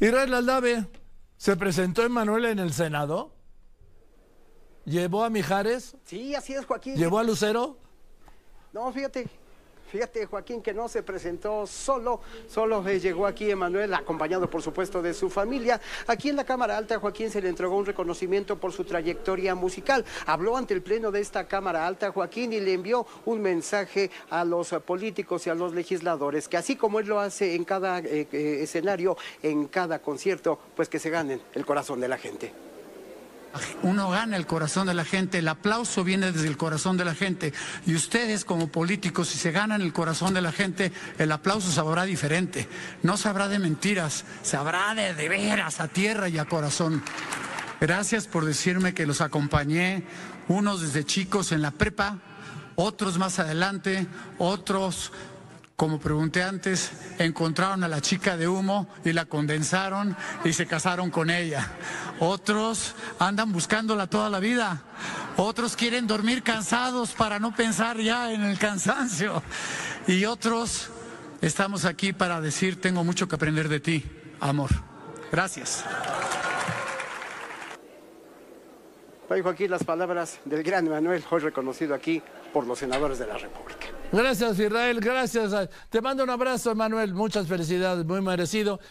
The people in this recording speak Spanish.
Israel Aldave se presentó Emanuel en el Senado. Llevó a Mijares. Sí, así es, Joaquín. Llevó a Lucero. No, fíjate, Fíjate, Joaquín, que no se presentó solo, solo eh, llegó aquí Emanuel, acompañado por supuesto de su familia. Aquí en la Cámara Alta, Joaquín se le entregó un reconocimiento por su trayectoria musical. Habló ante el pleno de esta Cámara Alta, Joaquín, y le envió un mensaje a los políticos y a los legisladores, que así como él lo hace en cada eh, eh, escenario, en cada concierto, pues que se ganen el corazón de la gente. Uno gana el corazón de la gente, el aplauso viene desde el corazón de la gente y ustedes como políticos, si se ganan el corazón de la gente, el aplauso sabrá diferente, no sabrá de mentiras, sabrá de, de veras a tierra y a corazón. Gracias por decirme que los acompañé, unos desde chicos en la prepa, otros más adelante, otros como pregunté antes, encontraron a la chica de humo y la condensaron y se casaron con ella. Otros andan buscándola toda la vida. Otros quieren dormir cansados para no pensar ya en el cansancio. Y otros estamos aquí para decir, tengo mucho que aprender de ti, amor. Gracias. Oigo aquí las palabras del gran Manuel, hoy reconocido aquí por los senadores de la República. Gracias, Israel. Gracias. Te mando un abrazo, Manuel. Muchas felicidades, muy merecido.